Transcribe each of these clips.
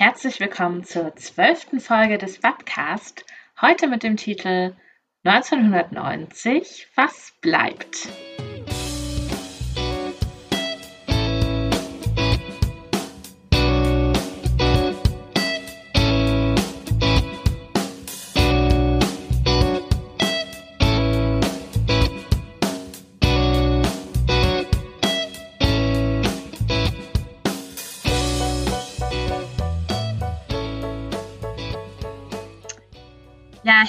Herzlich willkommen zur zwölften Folge des Webcast. Heute mit dem Titel 1990 Was bleibt?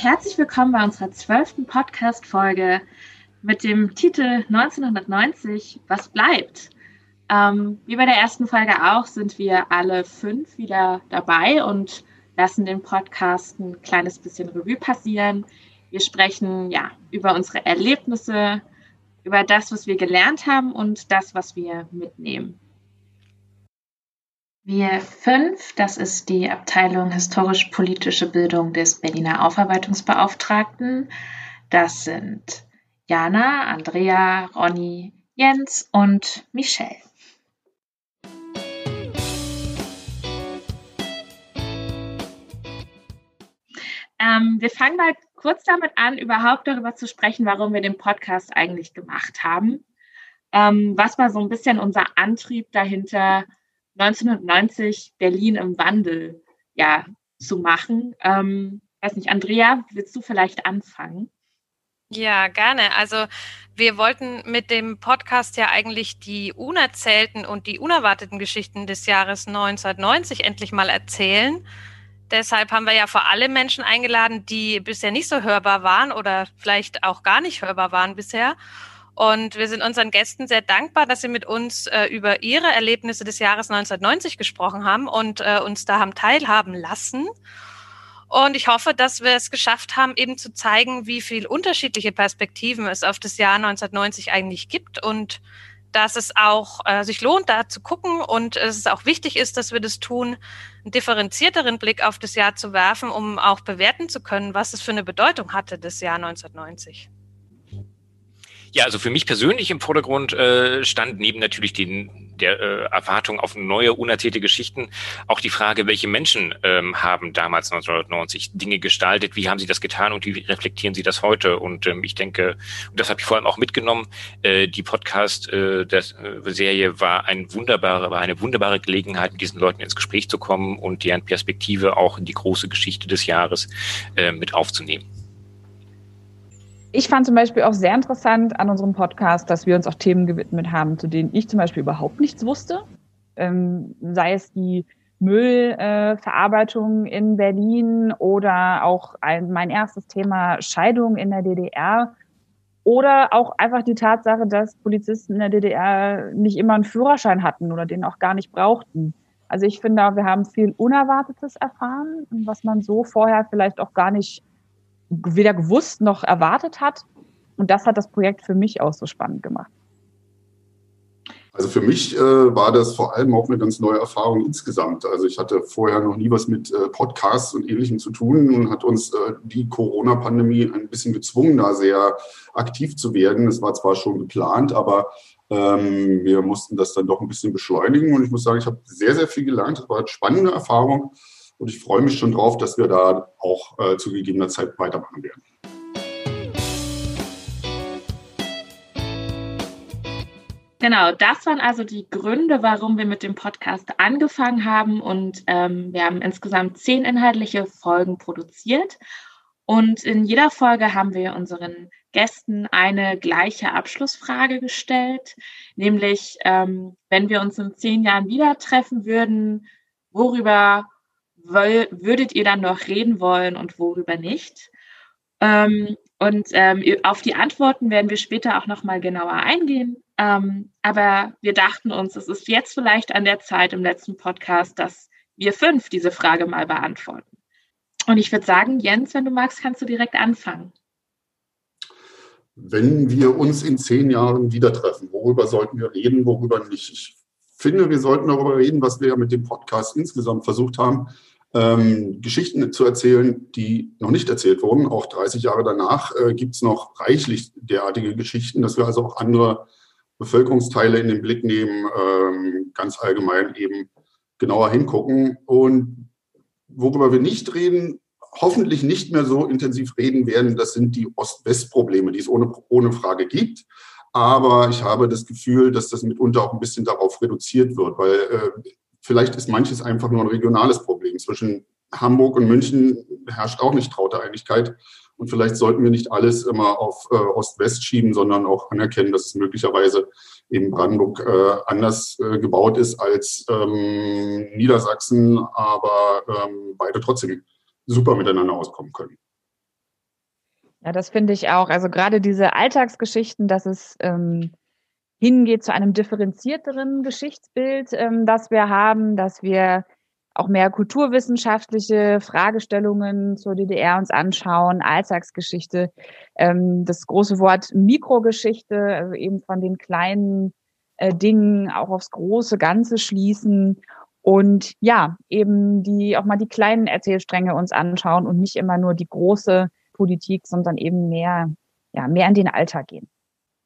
Herzlich willkommen bei unserer zwölften Podcast-Folge mit dem Titel 1990, was bleibt? Ähm, wie bei der ersten Folge auch sind wir alle fünf wieder dabei und lassen den Podcast ein kleines bisschen Revue passieren. Wir sprechen ja über unsere Erlebnisse, über das, was wir gelernt haben und das, was wir mitnehmen. Wir fünf, das ist die Abteilung Historisch-Politische Bildung des Berliner Aufarbeitungsbeauftragten. Das sind Jana, Andrea, Ronny, Jens und Michelle. Ähm, wir fangen mal kurz damit an, überhaupt darüber zu sprechen, warum wir den Podcast eigentlich gemacht haben. Ähm, was war so ein bisschen unser Antrieb dahinter, 1990 Berlin im Wandel ja zu machen. Ähm, weiß nicht, Andrea, willst du vielleicht anfangen? Ja, gerne. Also wir wollten mit dem Podcast ja eigentlich die unerzählten und die unerwarteten Geschichten des Jahres 1990 endlich mal erzählen. Deshalb haben wir ja vor allem Menschen eingeladen, die bisher nicht so hörbar waren oder vielleicht auch gar nicht hörbar waren bisher. Und wir sind unseren Gästen sehr dankbar, dass sie mit uns äh, über ihre Erlebnisse des Jahres 1990 gesprochen haben und äh, uns da haben teilhaben lassen. Und ich hoffe, dass wir es geschafft haben, eben zu zeigen, wie viel unterschiedliche Perspektiven es auf das Jahr 1990 eigentlich gibt und dass es auch äh, sich lohnt, da zu gucken und es auch wichtig ist, dass wir das tun, einen differenzierteren Blick auf das Jahr zu werfen, um auch bewerten zu können, was es für eine Bedeutung hatte, das Jahr 1990. Ja, also für mich persönlich im Vordergrund äh, stand neben natürlich den, der äh, Erwartung auf neue, unerzählte Geschichten auch die Frage, welche Menschen ähm, haben damals 1990 Dinge gestaltet, wie haben sie das getan und wie reflektieren sie das heute? Und ähm, ich denke, und das habe ich vor allem auch mitgenommen, äh, die Podcast-Serie äh, war ein wunderbare, war eine wunderbare Gelegenheit, mit diesen Leuten ins Gespräch zu kommen und deren Perspektive auch in die große Geschichte des Jahres äh, mit aufzunehmen ich fand zum Beispiel auch sehr interessant an unserem Podcast, dass wir uns auch Themen gewidmet haben, zu denen ich zum Beispiel überhaupt nichts wusste. Ähm, sei es die Müllverarbeitung äh, in Berlin oder auch ein, mein erstes Thema Scheidung in der DDR oder auch einfach die Tatsache, dass Polizisten in der DDR nicht immer einen Führerschein hatten oder den auch gar nicht brauchten. Also ich finde, wir haben viel Unerwartetes erfahren, was man so vorher vielleicht auch gar nicht weder gewusst noch erwartet hat. Und das hat das Projekt für mich auch so spannend gemacht. Also für mich äh, war das vor allem auch eine ganz neue Erfahrung insgesamt. Also ich hatte vorher noch nie was mit äh, Podcasts und Ähnlichem zu tun und hat uns äh, die Corona-Pandemie ein bisschen gezwungen, da sehr aktiv zu werden. Es war zwar schon geplant, aber ähm, wir mussten das dann doch ein bisschen beschleunigen. Und ich muss sagen, ich habe sehr, sehr viel gelernt. Es war eine spannende Erfahrung. Und ich freue mich schon drauf, dass wir da auch äh, zu gegebener Zeit weitermachen werden. Genau, das waren also die Gründe, warum wir mit dem Podcast angefangen haben. Und ähm, wir haben insgesamt zehn inhaltliche Folgen produziert. Und in jeder Folge haben wir unseren Gästen eine gleiche Abschlussfrage gestellt, nämlich ähm, wenn wir uns in zehn Jahren wieder treffen würden, worüber würdet ihr dann noch reden wollen und worüber nicht? Ähm, und ähm, auf die Antworten werden wir später auch noch mal genauer eingehen. Ähm, aber wir dachten uns, es ist jetzt vielleicht an der Zeit im letzten Podcast, dass wir fünf diese Frage mal beantworten. Und ich würde sagen, Jens, wenn du magst, kannst du direkt anfangen. Wenn wir uns in zehn Jahren wieder treffen, worüber sollten wir reden, worüber nicht? Ich finde, wir sollten darüber reden, was wir ja mit dem Podcast insgesamt versucht haben, ähm, Geschichten zu erzählen, die noch nicht erzählt wurden. Auch 30 Jahre danach äh, gibt es noch reichlich derartige Geschichten, dass wir also auch andere Bevölkerungsteile in den Blick nehmen, ähm, ganz allgemein eben genauer hingucken. Und worüber wir nicht reden, hoffentlich nicht mehr so intensiv reden werden, das sind die Ost-West-Probleme, die es ohne, ohne Frage gibt. Aber ich habe das Gefühl, dass das mitunter auch ein bisschen darauf reduziert wird, weil äh, vielleicht ist manches einfach nur ein regionales Problem. Zwischen Hamburg und München herrscht auch nicht traute Einigkeit. Und vielleicht sollten wir nicht alles immer auf äh, Ost-West schieben, sondern auch anerkennen, dass es möglicherweise eben Brandenburg äh, anders äh, gebaut ist als ähm, Niedersachsen, aber ähm, beide trotzdem super miteinander auskommen können. Ja, das finde ich auch. Also gerade diese Alltagsgeschichten, dass es ähm, hingeht zu einem differenzierteren Geschichtsbild, ähm, das wir haben, dass wir auch mehr kulturwissenschaftliche Fragestellungen zur DDR uns anschauen, Alltagsgeschichte, ähm, das große Wort Mikrogeschichte, also eben von den kleinen äh, Dingen auch aufs große Ganze schließen und ja, eben die auch mal die kleinen Erzählstränge uns anschauen und nicht immer nur die große Politik, sondern eben mehr, ja, mehr in den Alltag gehen.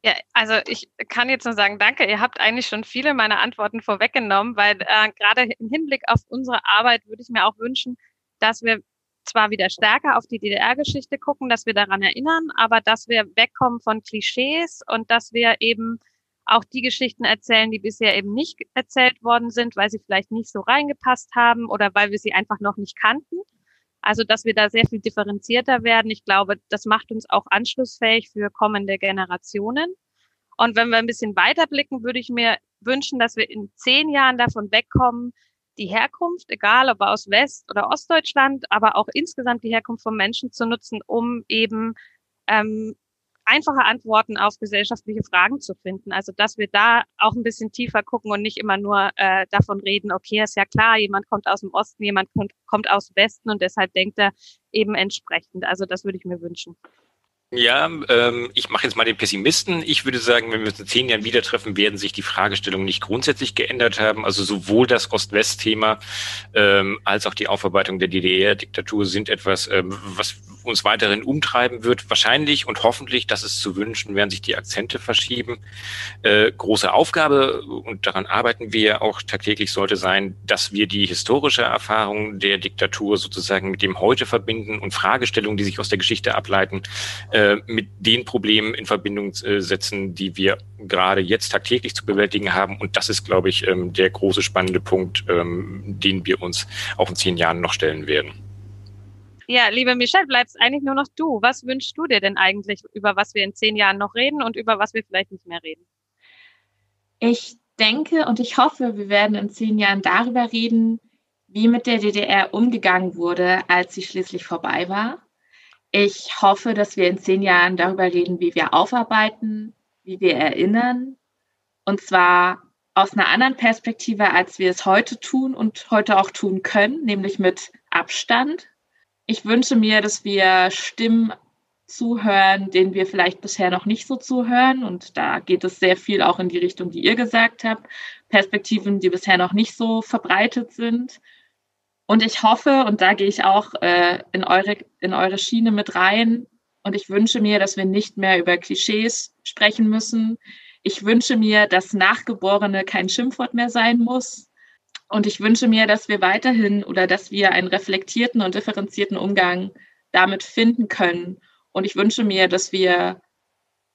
Ja, also ich kann jetzt nur sagen, danke. Ihr habt eigentlich schon viele meiner Antworten vorweggenommen, weil äh, gerade im Hinblick auf unsere Arbeit würde ich mir auch wünschen, dass wir zwar wieder stärker auf die DDR-Geschichte gucken, dass wir daran erinnern, aber dass wir wegkommen von Klischees und dass wir eben auch die Geschichten erzählen, die bisher eben nicht erzählt worden sind, weil sie vielleicht nicht so reingepasst haben oder weil wir sie einfach noch nicht kannten. Also, dass wir da sehr viel differenzierter werden. Ich glaube, das macht uns auch anschlussfähig für kommende Generationen. Und wenn wir ein bisschen weiter blicken, würde ich mir wünschen, dass wir in zehn Jahren davon wegkommen, die Herkunft, egal ob aus West- oder Ostdeutschland, aber auch insgesamt die Herkunft von Menschen zu nutzen, um eben ähm, einfache Antworten auf gesellschaftliche Fragen zu finden. Also dass wir da auch ein bisschen tiefer gucken und nicht immer nur äh, davon reden, okay, ist ja klar, jemand kommt aus dem Osten, jemand kommt, kommt aus dem Westen und deshalb denkt er eben entsprechend. Also das würde ich mir wünschen. Ja, ähm, ich mache jetzt mal den Pessimisten. Ich würde sagen, wenn wir uns in zehn Jahren wieder treffen, werden sich die Fragestellungen nicht grundsätzlich geändert haben. Also sowohl das Ost-West-Thema ähm, als auch die Aufarbeitung der DDR-Diktatur sind etwas, ähm, was uns weiterhin umtreiben wird. Wahrscheinlich und hoffentlich, das ist zu wünschen, werden sich die Akzente verschieben. Äh, große Aufgabe, und daran arbeiten wir auch tagtäglich, sollte sein, dass wir die historische Erfahrung der Diktatur sozusagen mit dem Heute verbinden und Fragestellungen, die sich aus der Geschichte ableiten, äh, mit den Problemen in Verbindung äh, setzen, die wir gerade jetzt tagtäglich zu bewältigen haben. Und das ist, glaube ich, ähm, der große spannende Punkt, ähm, den wir uns auch in zehn Jahren noch stellen werden. Ja, liebe Michelle, bleibst eigentlich nur noch du. Was wünschst du dir denn eigentlich, über was wir in zehn Jahren noch reden und über was wir vielleicht nicht mehr reden? Ich denke und ich hoffe, wir werden in zehn Jahren darüber reden, wie mit der DDR umgegangen wurde, als sie schließlich vorbei war. Ich hoffe, dass wir in zehn Jahren darüber reden, wie wir aufarbeiten, wie wir erinnern. Und zwar aus einer anderen Perspektive, als wir es heute tun und heute auch tun können, nämlich mit Abstand, ich wünsche mir, dass wir Stimmen zuhören, denen wir vielleicht bisher noch nicht so zuhören. Und da geht es sehr viel auch in die Richtung, die ihr gesagt habt. Perspektiven, die bisher noch nicht so verbreitet sind. Und ich hoffe, und da gehe ich auch äh, in, eure, in eure Schiene mit rein, und ich wünsche mir, dass wir nicht mehr über Klischees sprechen müssen. Ich wünsche mir, dass Nachgeborene kein Schimpfwort mehr sein muss. Und ich wünsche mir, dass wir weiterhin oder dass wir einen reflektierten und differenzierten Umgang damit finden können. Und ich wünsche mir, dass wir,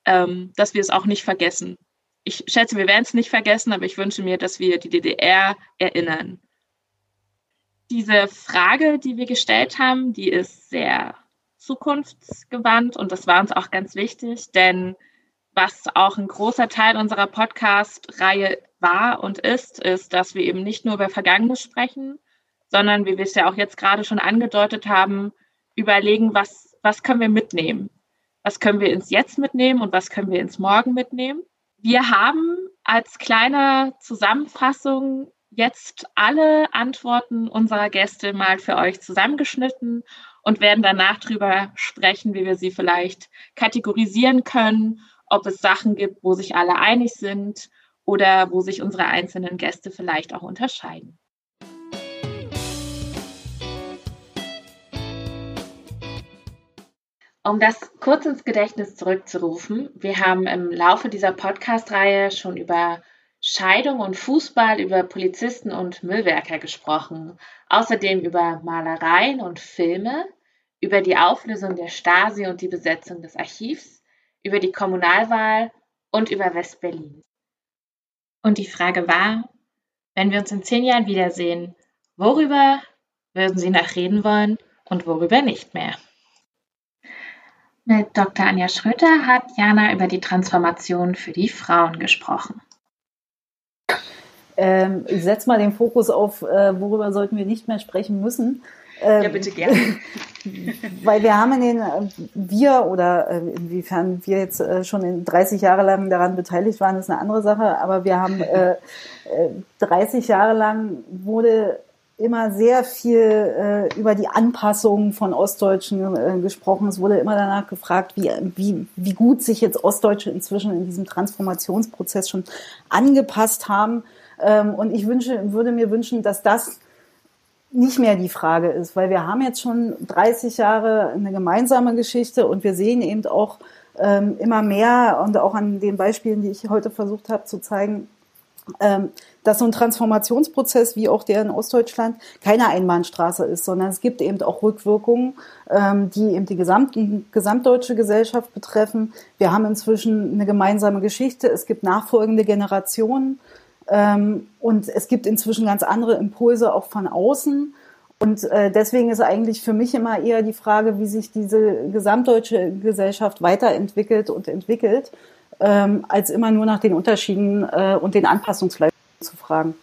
ähm, dass wir es auch nicht vergessen. Ich schätze, wir werden es nicht vergessen, aber ich wünsche mir, dass wir die DDR erinnern. Diese Frage, die wir gestellt haben, die ist sehr zukunftsgewandt und das war uns auch ganz wichtig, denn was auch ein großer Teil unserer Podcast-Reihe war und ist, ist, dass wir eben nicht nur über Vergangenes sprechen, sondern, wie wir es ja auch jetzt gerade schon angedeutet haben, überlegen, was, was können wir mitnehmen? Was können wir ins Jetzt mitnehmen und was können wir ins Morgen mitnehmen? Wir haben als kleine Zusammenfassung jetzt alle Antworten unserer Gäste mal für euch zusammengeschnitten und werden danach darüber sprechen, wie wir sie vielleicht kategorisieren können, ob es Sachen gibt, wo sich alle einig sind oder wo sich unsere einzelnen Gäste vielleicht auch unterscheiden. Um das kurz ins Gedächtnis zurückzurufen, wir haben im Laufe dieser Podcast-Reihe schon über Scheidung und Fußball, über Polizisten und Müllwerker gesprochen, außerdem über Malereien und Filme, über die Auflösung der Stasi und die Besetzung des Archivs, über die Kommunalwahl und über West-Berlin. Und die Frage war, wenn wir uns in zehn Jahren wiedersehen, worüber würden Sie noch reden wollen und worüber nicht mehr? Mit Dr. Anja Schröter hat Jana über die Transformation für die Frauen gesprochen. Ähm, ich setze mal den Fokus auf, äh, worüber sollten wir nicht mehr sprechen müssen. Ähm, ja, bitte gerne. Weil wir haben in den, äh, wir oder äh, inwiefern wir jetzt äh, schon in 30 Jahre lang daran beteiligt waren, ist eine andere Sache, aber wir haben äh, 30 Jahre lang wurde immer sehr viel äh, über die Anpassung von Ostdeutschen äh, gesprochen. Es wurde immer danach gefragt, wie, wie, wie gut sich jetzt Ostdeutsche inzwischen in diesem Transformationsprozess schon angepasst haben. Ähm, und ich wünsche, würde mir wünschen, dass das nicht mehr die Frage ist, weil wir haben jetzt schon 30 Jahre eine gemeinsame Geschichte und wir sehen eben auch ähm, immer mehr und auch an den Beispielen, die ich heute versucht habe zu zeigen, ähm, dass so ein Transformationsprozess wie auch der in Ostdeutschland keine Einbahnstraße ist, sondern es gibt eben auch Rückwirkungen, die eben die gesamte, gesamtdeutsche Gesellschaft betreffen. Wir haben inzwischen eine gemeinsame Geschichte, es gibt nachfolgende Generationen und es gibt inzwischen ganz andere Impulse auch von außen. Und äh, deswegen ist eigentlich für mich immer eher die Frage, wie sich diese gesamtdeutsche Gesellschaft weiterentwickelt und entwickelt, ähm, als immer nur nach den Unterschieden äh, und den Anpassungsleistungen zu fragen.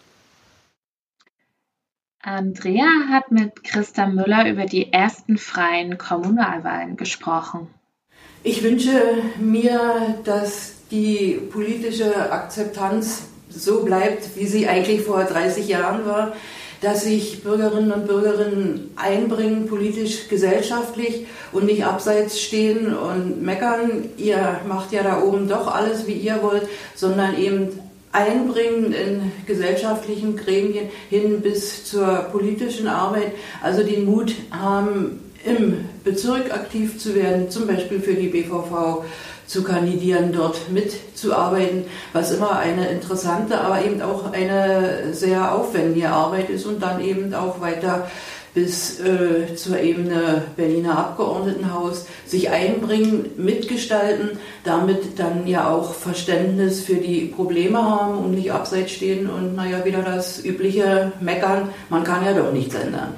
Andrea hat mit Christa Müller über die ersten freien Kommunalwahlen gesprochen. Ich wünsche mir, dass die politische Akzeptanz so bleibt, wie sie eigentlich vor 30 Jahren war, dass sich Bürgerinnen und Bürger einbringen, politisch, gesellschaftlich und nicht abseits stehen und meckern, ihr macht ja da oben doch alles, wie ihr wollt, sondern eben einbringen in gesellschaftlichen Gremien hin bis zur politischen Arbeit, also den Mut haben, im Bezirk aktiv zu werden, zum Beispiel für die BVV zu kandidieren, dort mitzuarbeiten, was immer eine interessante, aber eben auch eine sehr aufwendige Arbeit ist und dann eben auch weiter bis äh, zur Ebene Berliner Abgeordnetenhaus sich einbringen, mitgestalten, damit dann ja auch Verständnis für die Probleme haben und nicht abseits stehen und naja wieder das übliche Meckern, man kann ja doch nichts ändern.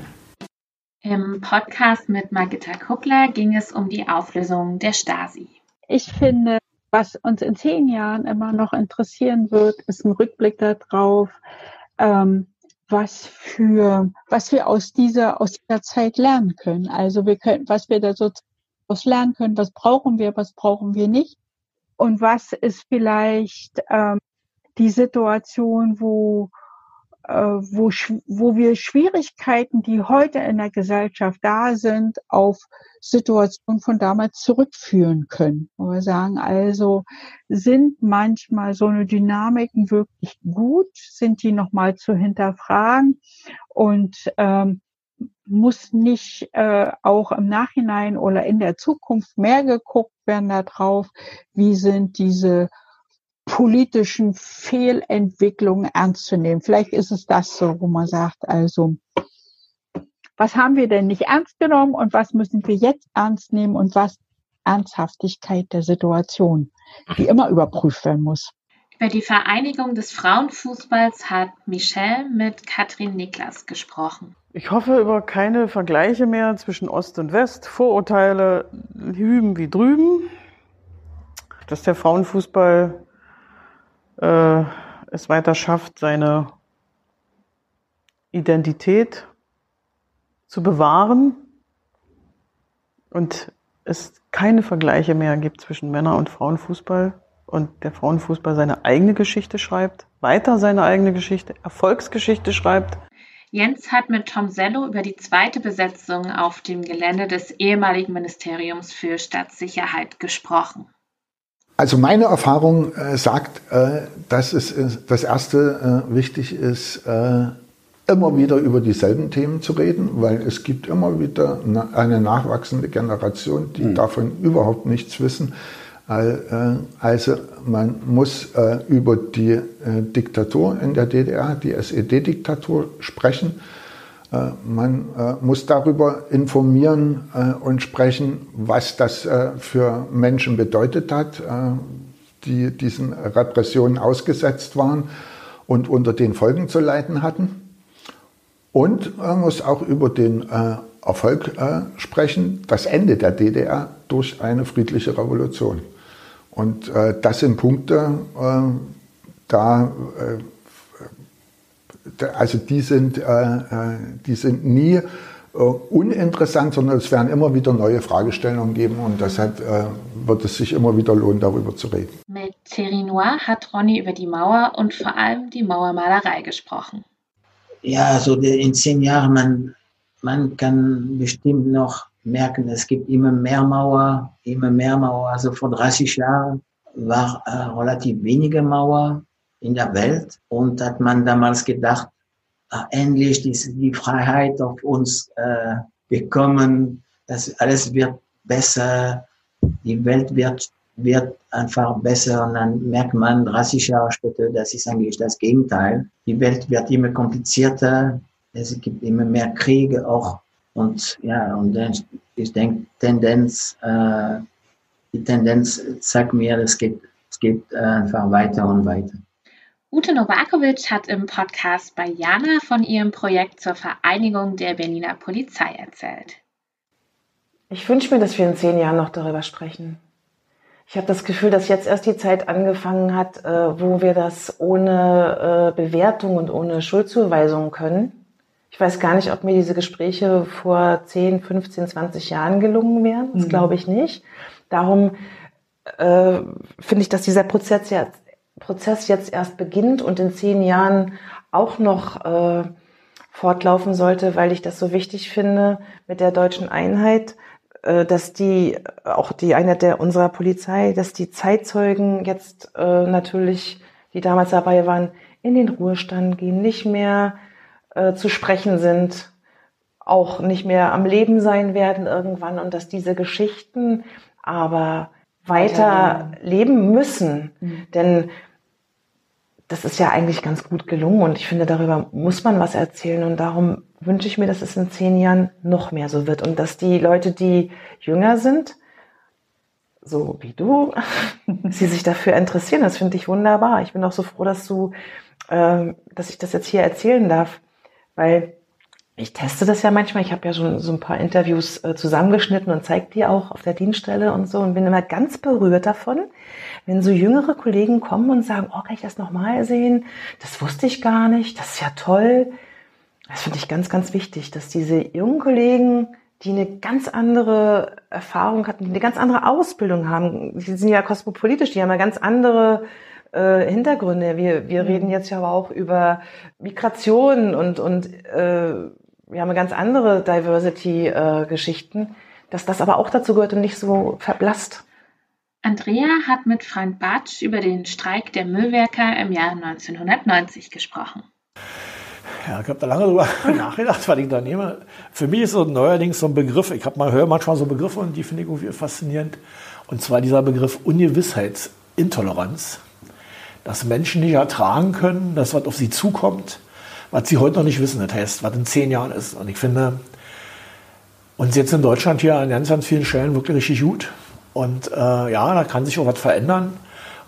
Im Podcast mit Margitta Kuckler ging es um die Auflösung der Stasi. Ich finde, was uns in zehn Jahren immer noch interessieren wird, ist ein Rückblick darauf, ähm, was für, was wir aus dieser, aus dieser Zeit lernen können. Also wir können, was wir da so aus lernen können, was brauchen wir, was brauchen wir nicht. Und was ist vielleicht ähm, die Situation, wo wo, wo wir Schwierigkeiten, die heute in der Gesellschaft da sind, auf Situationen von damals zurückführen können. Wo wir sagen, also sind manchmal so eine Dynamiken wirklich gut, sind die nochmal zu hinterfragen? Und ähm, muss nicht äh, auch im Nachhinein oder in der Zukunft mehr geguckt werden darauf, wie sind diese politischen Fehlentwicklungen ernst zu nehmen. Vielleicht ist es das so, wo man sagt, also, was haben wir denn nicht ernst genommen und was müssen wir jetzt ernst nehmen und was Ernsthaftigkeit der Situation, die immer überprüft werden muss. Über die Vereinigung des Frauenfußballs hat Michelle mit Katrin Niklas gesprochen. Ich hoffe über keine Vergleiche mehr zwischen Ost und West, Vorurteile hüben wie drüben, dass der Frauenfußball äh, es weiter schafft, seine Identität zu bewahren und es keine Vergleiche mehr gibt zwischen Männer- und Frauenfußball und der Frauenfußball seine eigene Geschichte schreibt, weiter seine eigene Geschichte, Erfolgsgeschichte schreibt. Jens hat mit Tom Sello über die zweite Besetzung auf dem Gelände des ehemaligen Ministeriums für Stadtsicherheit gesprochen. Also meine Erfahrung äh, sagt, äh, dass es äh, das erste äh, wichtig ist, äh, immer wieder über dieselben Themen zu reden, weil es gibt immer wieder eine nachwachsende Generation, die mhm. davon überhaupt nichts wissen. Also man muss über die Diktatur in der DDR, die SED-Diktatur sprechen. Man muss darüber informieren und sprechen, was das für Menschen bedeutet hat, die diesen Repressionen ausgesetzt waren und unter den Folgen zu leiden hatten. Und man muss auch über den Erfolg sprechen, das Ende der DDR durch eine friedliche Revolution. Und äh, das sind Punkte, äh, da, äh, also die sind, äh, äh, die sind nie äh, uninteressant, sondern es werden immer wieder neue Fragestellungen geben und deshalb wird es sich immer wieder lohnen, darüber zu reden. Mit Thierry Noir hat Ronny über die Mauer und vor allem die Mauermalerei gesprochen. Ja, also in zehn Jahren, man, man kann bestimmt noch merken, es gibt immer mehr Mauer, immer mehr Mauer. Also vor 30 Jahren war äh, relativ wenige Mauer in der Welt. Und hat man damals gedacht, äh, endlich ist die Freiheit auf uns äh, bekommen, das alles wird besser, die Welt wird, wird einfach besser. Und dann merkt man 30 Jahre später, das ist eigentlich das Gegenteil. Die Welt wird immer komplizierter, es gibt immer mehr Kriege auch. Und ja, und dann, ich denke, Tendenz, äh, die Tendenz sagt mir, es geht, es geht äh, einfach weiter und weiter. Ute Novakovic hat im Podcast bei Jana von ihrem Projekt zur Vereinigung der Berliner Polizei erzählt. Ich wünsche mir, dass wir in zehn Jahren noch darüber sprechen. Ich habe das Gefühl, dass jetzt erst die Zeit angefangen hat, äh, wo wir das ohne äh, Bewertung und ohne Schuldzuweisung können. Ich weiß gar nicht, ob mir diese Gespräche vor 10, 15, 20 Jahren gelungen wären. Das mhm. glaube ich nicht. Darum äh, finde ich, dass dieser Prozess jetzt, Prozess jetzt erst beginnt und in zehn Jahren auch noch äh, fortlaufen sollte, weil ich das so wichtig finde mit der deutschen Einheit, äh, dass die, auch die Einheit der unserer Polizei, dass die Zeitzeugen jetzt äh, natürlich, die damals dabei waren, in den Ruhestand gehen, nicht mehr äh, zu sprechen sind, auch nicht mehr am Leben sein werden irgendwann und dass diese Geschichten aber weiter leben müssen. Mhm. Denn das ist ja eigentlich ganz gut gelungen und ich finde, darüber muss man was erzählen und darum wünsche ich mir, dass es in zehn Jahren noch mehr so wird und dass die Leute, die jünger sind, so wie du, sie sich dafür interessieren. Das finde ich wunderbar. Ich bin auch so froh, dass du, äh, dass ich das jetzt hier erzählen darf. Weil ich teste das ja manchmal. Ich habe ja schon so ein paar Interviews äh, zusammengeschnitten und zeige die auch auf der Dienststelle und so und bin immer ganz berührt davon, wenn so jüngere Kollegen kommen und sagen, oh, kann ich das nochmal sehen? Das wusste ich gar nicht. Das ist ja toll. Das finde ich ganz, ganz wichtig, dass diese jungen Kollegen, die eine ganz andere Erfahrung hatten, die eine ganz andere Ausbildung haben, die sind ja kosmopolitisch, die haben ja ganz andere äh, Hintergründe. Wir, wir mhm. reden jetzt ja aber auch über Migration und, und äh, wir haben ganz andere Diversity-Geschichten, äh, dass das aber auch dazu gehört und nicht so verblasst. Andrea hat mit Frank Batsch über den Streik der Müllwerker im Jahr 1990 gesprochen. Ja, ich habe da lange drüber nachgedacht, weil ich da nehme. Für mich ist so neuerdings so ein Begriff, ich habe mal höre manchmal so Begriffe und die finde ich irgendwie faszinierend. Und zwar dieser Begriff Ungewissheitsintoleranz dass Menschen nicht ertragen können, dass was auf sie zukommt, was sie heute noch nicht wissen, das heißt, was in zehn Jahren ist. Und ich finde uns jetzt in Deutschland hier an ganz, ganz vielen Stellen wirklich richtig gut. Und äh, ja, da kann sich auch was verändern.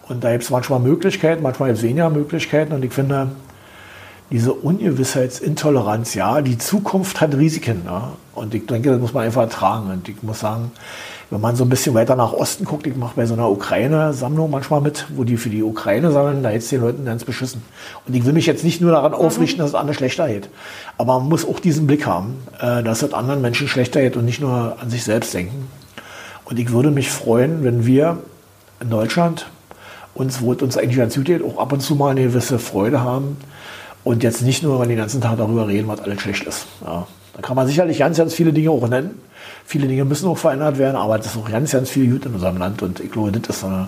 Und da gibt es manchmal Möglichkeiten, manchmal gibt es weniger Möglichkeiten. Und ich finde, diese Ungewissheitsintoleranz, ja, die Zukunft hat Risiken. Ja. Und ich denke, das muss man einfach ertragen. Und ich muss sagen, wenn man so ein bisschen weiter nach Osten guckt, ich mache bei so einer Ukraine-Sammlung manchmal mit, wo die für die Ukraine sammeln, da jetzt den Leuten ganz beschissen. Und ich will mich jetzt nicht nur daran aufrichten, dass es anderen schlechter geht. Aber man muss auch diesen Blick haben, äh, dass es anderen Menschen schlechter geht und nicht nur an sich selbst denken. Und ich würde mich freuen, wenn wir in Deutschland uns, wo es uns eigentlich ganz gut geht, auch ab und zu mal eine gewisse Freude haben und jetzt nicht nur den ganzen Tag darüber reden, was alles schlecht ist. Ja. Da kann man sicherlich ganz, ganz viele Dinge auch nennen. Viele Dinge müssen auch verändert werden, aber das ist auch ganz, ganz viel gut in unserem Land. Und ich glaube, das ist eine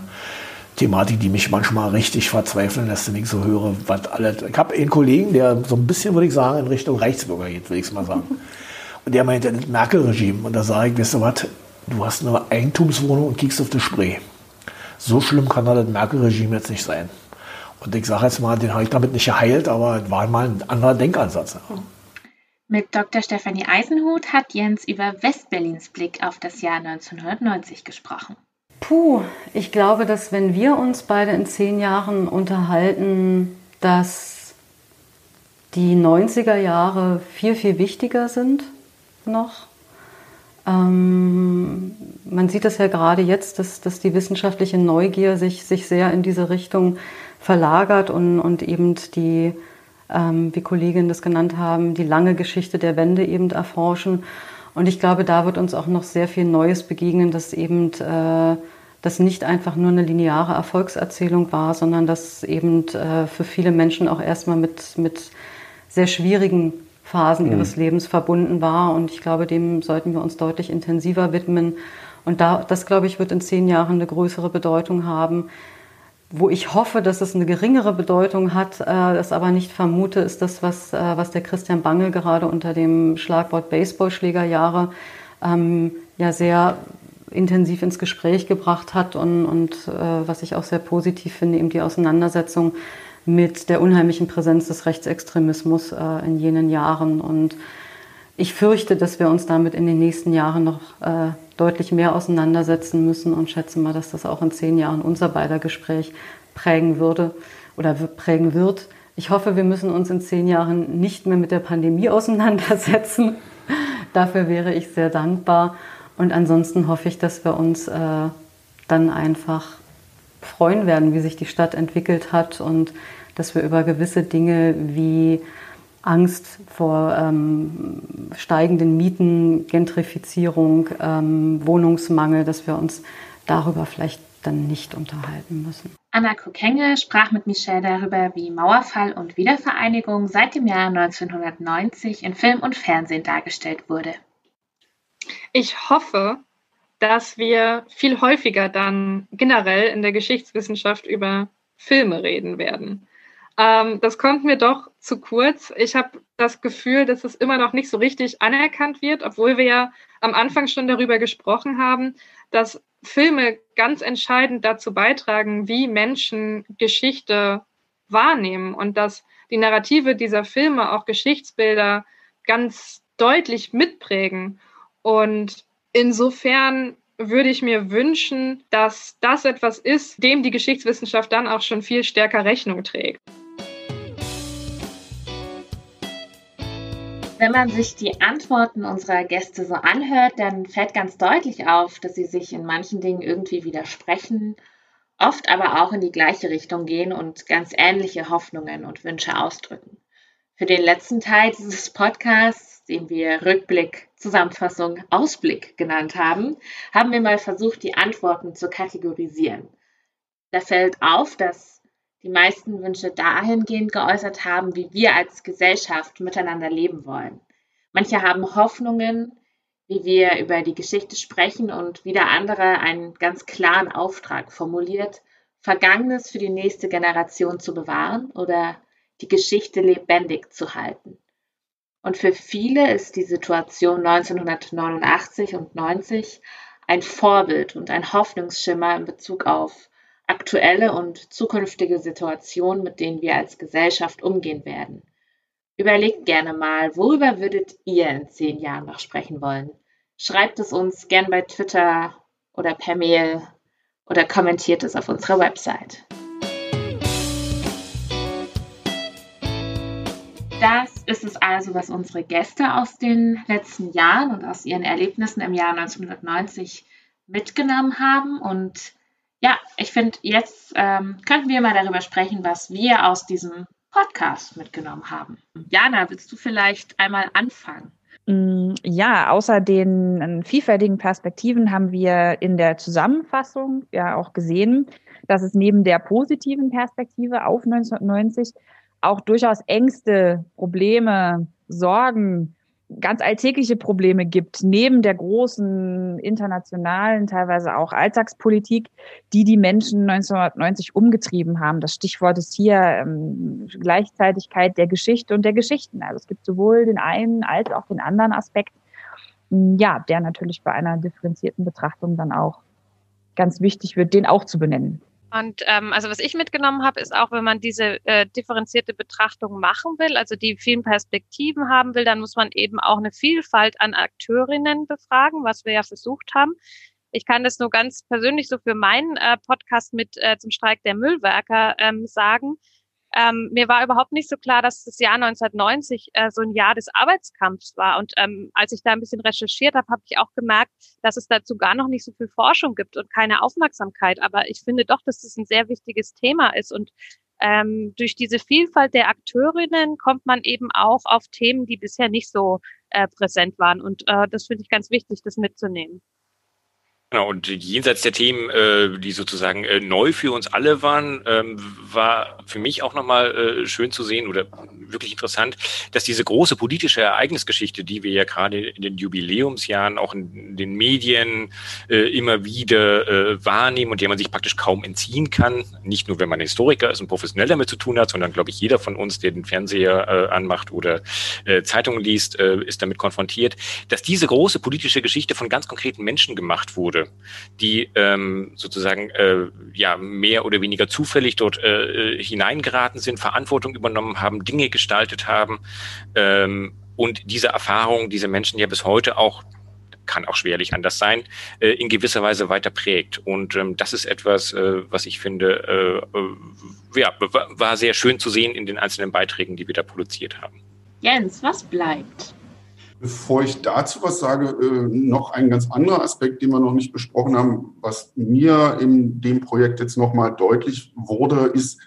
Thematik, die mich manchmal richtig verzweifeln lässt, wenn ich so höre, was alles. Ich habe einen Kollegen, der so ein bisschen, würde ich sagen, in Richtung Rechtsbürger geht, würde ich es mal sagen. Und der meint, das Merkel-Regime. Und da sage ich, weißt du was, du hast eine Eigentumswohnung und kiekst auf das Spray. so schlimm kann das Merkel-Regime jetzt nicht sein. Und ich sage jetzt mal, den habe ich damit nicht geheilt, aber es war mal ein anderer Denkansatz. Mit Dr. Stefanie Eisenhut hat Jens über Westberlins Blick auf das Jahr 1990 gesprochen. Puh, ich glaube, dass wenn wir uns beide in zehn Jahren unterhalten, dass die 90er Jahre viel, viel wichtiger sind noch. Ähm, man sieht das ja gerade jetzt, dass, dass die wissenschaftliche Neugier sich, sich sehr in diese Richtung verlagert und, und eben die, ähm, wie Kolleginnen das genannt haben, die lange Geschichte der Wende eben erforschen. Und ich glaube, da wird uns auch noch sehr viel Neues begegnen, dass eben äh, das nicht einfach nur eine lineare Erfolgserzählung war, sondern dass eben äh, für viele Menschen auch erstmal mit, mit sehr schwierigen Phasen mhm. ihres Lebens verbunden war. Und ich glaube, dem sollten wir uns deutlich intensiver widmen. Und da, das, glaube ich, wird in zehn Jahren eine größere Bedeutung haben. Wo ich hoffe, dass es eine geringere Bedeutung hat, äh, das aber nicht vermute, ist das, was, äh, was der Christian Bangel gerade unter dem Schlagwort Baseballschlägerjahre ähm, ja sehr intensiv ins Gespräch gebracht hat und, und äh, was ich auch sehr positiv finde, eben die Auseinandersetzung mit der unheimlichen Präsenz des Rechtsextremismus äh, in jenen Jahren. Und ich fürchte, dass wir uns damit in den nächsten Jahren noch äh, deutlich mehr auseinandersetzen müssen und schätze mal, dass das auch in zehn Jahren unser beider Gespräch prägen würde oder prägen wird. Ich hoffe, wir müssen uns in zehn Jahren nicht mehr mit der Pandemie auseinandersetzen. Dafür wäre ich sehr dankbar. Und ansonsten hoffe ich, dass wir uns äh, dann einfach freuen werden, wie sich die Stadt entwickelt hat und dass wir über gewisse Dinge wie Angst vor ähm, steigenden Mieten, Gentrifizierung, ähm, Wohnungsmangel, dass wir uns darüber vielleicht dann nicht unterhalten müssen. Anna Kokenge sprach mit Michelle darüber, wie Mauerfall und Wiedervereinigung seit dem Jahr 1990 in Film und Fernsehen dargestellt wurde. Ich hoffe, dass wir viel häufiger dann generell in der Geschichtswissenschaft über Filme reden werden. Ähm, das kommt mir doch zu kurz. Ich habe das Gefühl, dass es immer noch nicht so richtig anerkannt wird, obwohl wir ja am Anfang schon darüber gesprochen haben, dass Filme ganz entscheidend dazu beitragen, wie Menschen Geschichte wahrnehmen und dass die Narrative dieser Filme auch Geschichtsbilder ganz deutlich mitprägen. Und insofern würde ich mir wünschen, dass das etwas ist, dem die Geschichtswissenschaft dann auch schon viel stärker Rechnung trägt. Wenn man sich die Antworten unserer Gäste so anhört, dann fällt ganz deutlich auf, dass sie sich in manchen Dingen irgendwie widersprechen, oft aber auch in die gleiche Richtung gehen und ganz ähnliche Hoffnungen und Wünsche ausdrücken. Für den letzten Teil dieses Podcasts, den wir Rückblick, Zusammenfassung, Ausblick genannt haben, haben wir mal versucht, die Antworten zu kategorisieren. Da fällt auf, dass die meisten Wünsche dahingehend geäußert haben, wie wir als Gesellschaft miteinander leben wollen. Manche haben Hoffnungen, wie wir über die Geschichte sprechen und wieder andere einen ganz klaren Auftrag formuliert, Vergangenes für die nächste Generation zu bewahren oder die Geschichte lebendig zu halten. Und für viele ist die Situation 1989 und 90 ein Vorbild und ein Hoffnungsschimmer in Bezug auf aktuelle und zukünftige Situationen, mit denen wir als Gesellschaft umgehen werden. Überlegt gerne mal, worüber würdet ihr in zehn Jahren noch sprechen wollen? Schreibt es uns gern bei Twitter oder per Mail oder kommentiert es auf unserer Website. Ist es also, was unsere Gäste aus den letzten Jahren und aus ihren Erlebnissen im Jahr 1990 mitgenommen haben. Und ja, ich finde, jetzt ähm, könnten wir mal darüber sprechen, was wir aus diesem Podcast mitgenommen haben. Jana, willst du vielleicht einmal anfangen? Mm, ja, außer den ähm, vielfältigen Perspektiven haben wir in der Zusammenfassung ja auch gesehen, dass es neben der positiven Perspektive auf 1990 auch durchaus Ängste, Probleme, Sorgen, ganz alltägliche Probleme gibt, neben der großen internationalen, teilweise auch Alltagspolitik, die die Menschen 1990 umgetrieben haben. Das Stichwort ist hier ähm, Gleichzeitigkeit der Geschichte und der Geschichten. Also es gibt sowohl den einen als auch den anderen Aspekt, ja, der natürlich bei einer differenzierten Betrachtung dann auch ganz wichtig wird, den auch zu benennen. Und ähm, also was ich mitgenommen habe, ist auch, wenn man diese äh, differenzierte Betrachtung machen will, also die vielen Perspektiven haben will, dann muss man eben auch eine Vielfalt an Akteurinnen befragen, was wir ja versucht haben. Ich kann das nur ganz persönlich so für meinen äh, Podcast mit äh, zum Streik der Müllwerker ähm, sagen. Ähm, mir war überhaupt nicht so klar, dass das Jahr 1990 äh, so ein Jahr des Arbeitskampfs war. Und ähm, als ich da ein bisschen recherchiert habe, habe ich auch gemerkt, dass es dazu gar noch nicht so viel Forschung gibt und keine Aufmerksamkeit. Aber ich finde doch, dass das ein sehr wichtiges Thema ist. Und ähm, durch diese Vielfalt der Akteurinnen kommt man eben auch auf Themen, die bisher nicht so äh, präsent waren. Und äh, das finde ich ganz wichtig, das mitzunehmen. Genau, und jenseits der Themen, äh, die sozusagen äh, neu für uns alle waren, ähm, war für mich auch nochmal äh, schön zu sehen oder wirklich interessant, dass diese große politische Ereignisgeschichte, die wir ja gerade in den Jubiläumsjahren auch in den Medien äh, immer wieder äh, wahrnehmen und der man sich praktisch kaum entziehen kann, nicht nur wenn man Historiker ist und professionell damit zu tun hat, sondern glaube ich jeder von uns, der den Fernseher äh, anmacht oder äh, Zeitungen liest, äh, ist damit konfrontiert, dass diese große politische Geschichte von ganz konkreten Menschen gemacht wurde die ähm, sozusagen äh, ja mehr oder weniger zufällig dort äh, äh, hineingeraten sind, Verantwortung übernommen haben, Dinge gestaltet haben ähm, und diese Erfahrung diese Menschen ja bis heute auch kann auch schwerlich anders sein, äh, in gewisser Weise weiter prägt. Und ähm, das ist etwas, äh, was ich finde, äh ja, war sehr schön zu sehen in den einzelnen Beiträgen, die wir da produziert haben. Jens, was bleibt? Bevor ich dazu was sage, äh, noch ein ganz anderer Aspekt, den wir noch nicht besprochen haben, was mir in dem Projekt jetzt nochmal deutlich wurde, ist,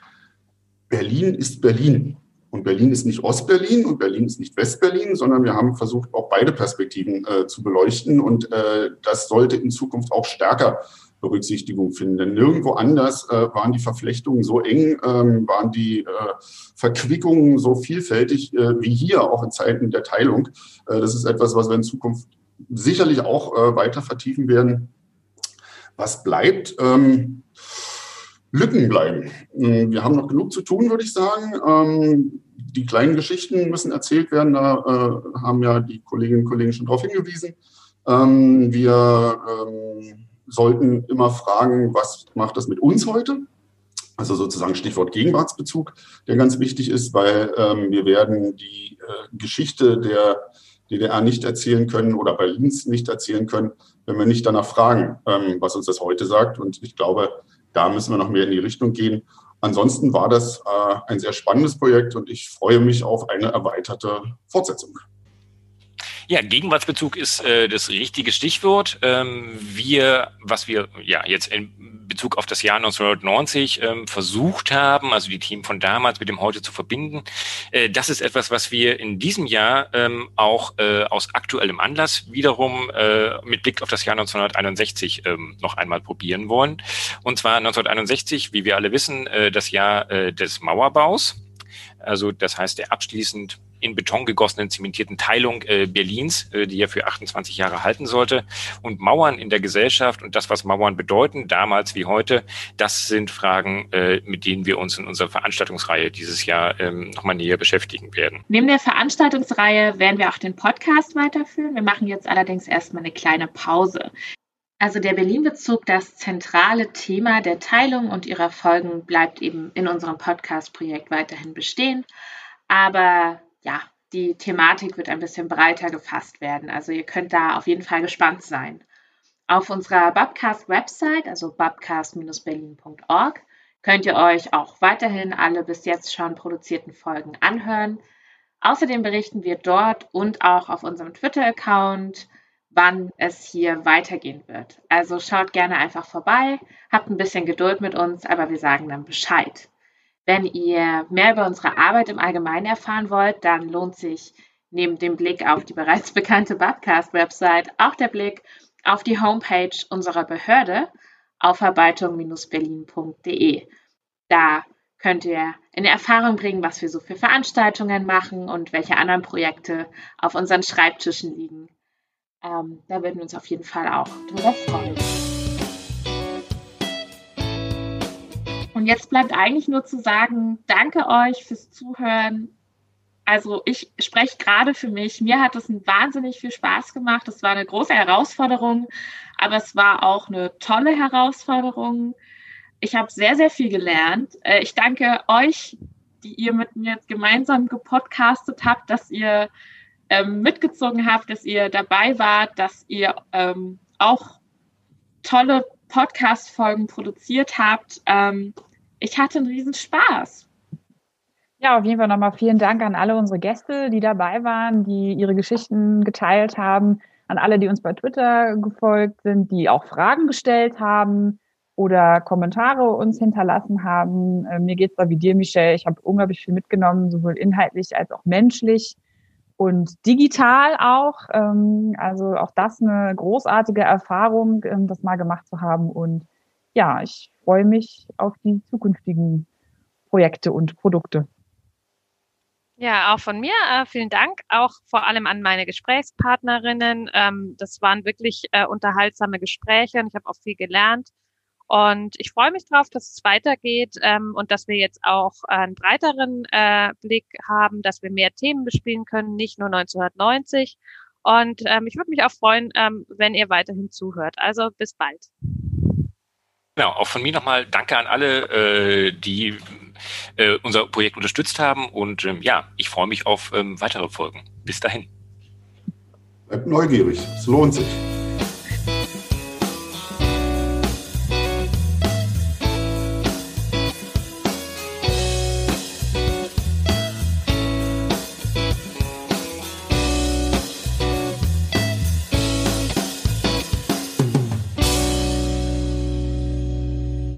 Berlin ist Berlin. Und Berlin ist nicht Ostberlin und Berlin ist nicht Westberlin, sondern wir haben versucht, auch beide Perspektiven äh, zu beleuchten. Und äh, das sollte in Zukunft auch stärker Berücksichtigung finden. Denn nirgendwo anders äh, waren die Verflechtungen so eng, ähm, waren die äh, Verquickungen so vielfältig äh, wie hier, auch in Zeiten der Teilung. Äh, das ist etwas, was wir in Zukunft sicherlich auch äh, weiter vertiefen werden. Was bleibt? Ähm, Lücken bleiben. Hm, wir haben noch genug zu tun, würde ich sagen. Ähm, die kleinen Geschichten müssen erzählt werden. Da äh, haben ja die Kolleginnen und Kollegen schon darauf hingewiesen. Ähm, wir ähm, sollten immer fragen, was macht das mit uns heute? Also sozusagen Stichwort Gegenwartsbezug, der ganz wichtig ist, weil ähm, wir werden die äh, Geschichte der DDR nicht erzählen können oder Berlins nicht erzählen können, wenn wir nicht danach fragen, ähm, was uns das heute sagt. Und ich glaube, da müssen wir noch mehr in die Richtung gehen. Ansonsten war das äh, ein sehr spannendes Projekt und ich freue mich auf eine erweiterte Fortsetzung. Ja, Gegenwartsbezug ist äh, das richtige Stichwort. Ähm, wir, was wir ja jetzt in Bezug auf das Jahr 1990 ähm, versucht haben, also die Themen von damals mit dem heute zu verbinden, äh, das ist etwas, was wir in diesem Jahr ähm, auch äh, aus aktuellem Anlass wiederum äh, mit Blick auf das Jahr 1961 ähm, noch einmal probieren wollen. Und zwar 1961, wie wir alle wissen, äh, das Jahr äh, des Mauerbaus. Also das heißt der abschließend in Beton gegossenen zementierten Teilung äh, Berlins, äh, die ja für 28 Jahre halten sollte. Und Mauern in der Gesellschaft und das, was Mauern bedeuten, damals wie heute, das sind Fragen, äh, mit denen wir uns in unserer Veranstaltungsreihe dieses Jahr ähm, nochmal näher beschäftigen werden. Neben der Veranstaltungsreihe werden wir auch den Podcast weiterführen. Wir machen jetzt allerdings erstmal eine kleine Pause. Also der Berlin-Bezug, das zentrale Thema der Teilung und ihrer Folgen bleibt eben in unserem Podcast-Projekt weiterhin bestehen. Aber ja, die Thematik wird ein bisschen breiter gefasst werden. Also ihr könnt da auf jeden Fall gespannt sein. Auf unserer Babcast-Website, also babcast-berlin.org, könnt ihr euch auch weiterhin alle bis jetzt schon produzierten Folgen anhören. Außerdem berichten wir dort und auch auf unserem Twitter-Account, wann es hier weitergehen wird. Also schaut gerne einfach vorbei, habt ein bisschen Geduld mit uns, aber wir sagen dann Bescheid. Wenn ihr mehr über unsere Arbeit im Allgemeinen erfahren wollt, dann lohnt sich neben dem Blick auf die bereits bekannte Babcast-Website auch der Blick auf die Homepage unserer Behörde aufarbeitung-berlin.de. Da könnt ihr in Erfahrung bringen, was wir so für Veranstaltungen machen und welche anderen Projekte auf unseren Schreibtischen liegen. Ähm, da würden wir uns auf jeden Fall auch drüber freuen. Und jetzt bleibt eigentlich nur zu sagen, danke euch fürs Zuhören also ich spreche gerade für mich. Mir hat es wahnsinnig viel Spaß gemacht. Es war eine große Herausforderung, aber es war auch eine tolle Herausforderung. Ich habe sehr, sehr viel gelernt. Äh, ich danke euch, die ihr mit mir gemeinsam gepodcastet habt, dass ihr ähm, mitgezogen habt, dass ihr dabei wart, dass ihr ähm, auch tolle Podcast-Folgen produziert habt. Ähm, ich hatte einen riesen Spaß. Ja, auf jeden Fall nochmal vielen Dank an alle unsere Gäste, die dabei waren, die ihre Geschichten geteilt haben, an alle, die uns bei Twitter gefolgt sind, die auch Fragen gestellt haben oder Kommentare uns hinterlassen haben. Äh, mir geht's da wie dir, Michelle. Ich habe unglaublich viel mitgenommen, sowohl inhaltlich als auch menschlich und digital auch. Ähm, also auch das eine großartige Erfahrung, ähm, das mal gemacht zu haben. Und ja, ich freue mich auf die zukünftigen Projekte und Produkte. Ja, auch von mir äh, vielen Dank, auch vor allem an meine Gesprächspartnerinnen. Ähm, das waren wirklich äh, unterhaltsame Gespräche und ich habe auch viel gelernt. Und ich freue mich drauf, dass es weitergeht ähm, und dass wir jetzt auch einen breiteren äh, Blick haben, dass wir mehr Themen bespielen können, nicht nur 1990. Und ähm, ich würde mich auch freuen, ähm, wenn ihr weiterhin zuhört. Also bis bald. Genau, auch von mir nochmal Danke an alle, äh, die äh, unser Projekt unterstützt haben. Und ähm, ja, ich freue mich auf ähm, weitere Folgen. Bis dahin. Bleibt neugierig, es lohnt sich.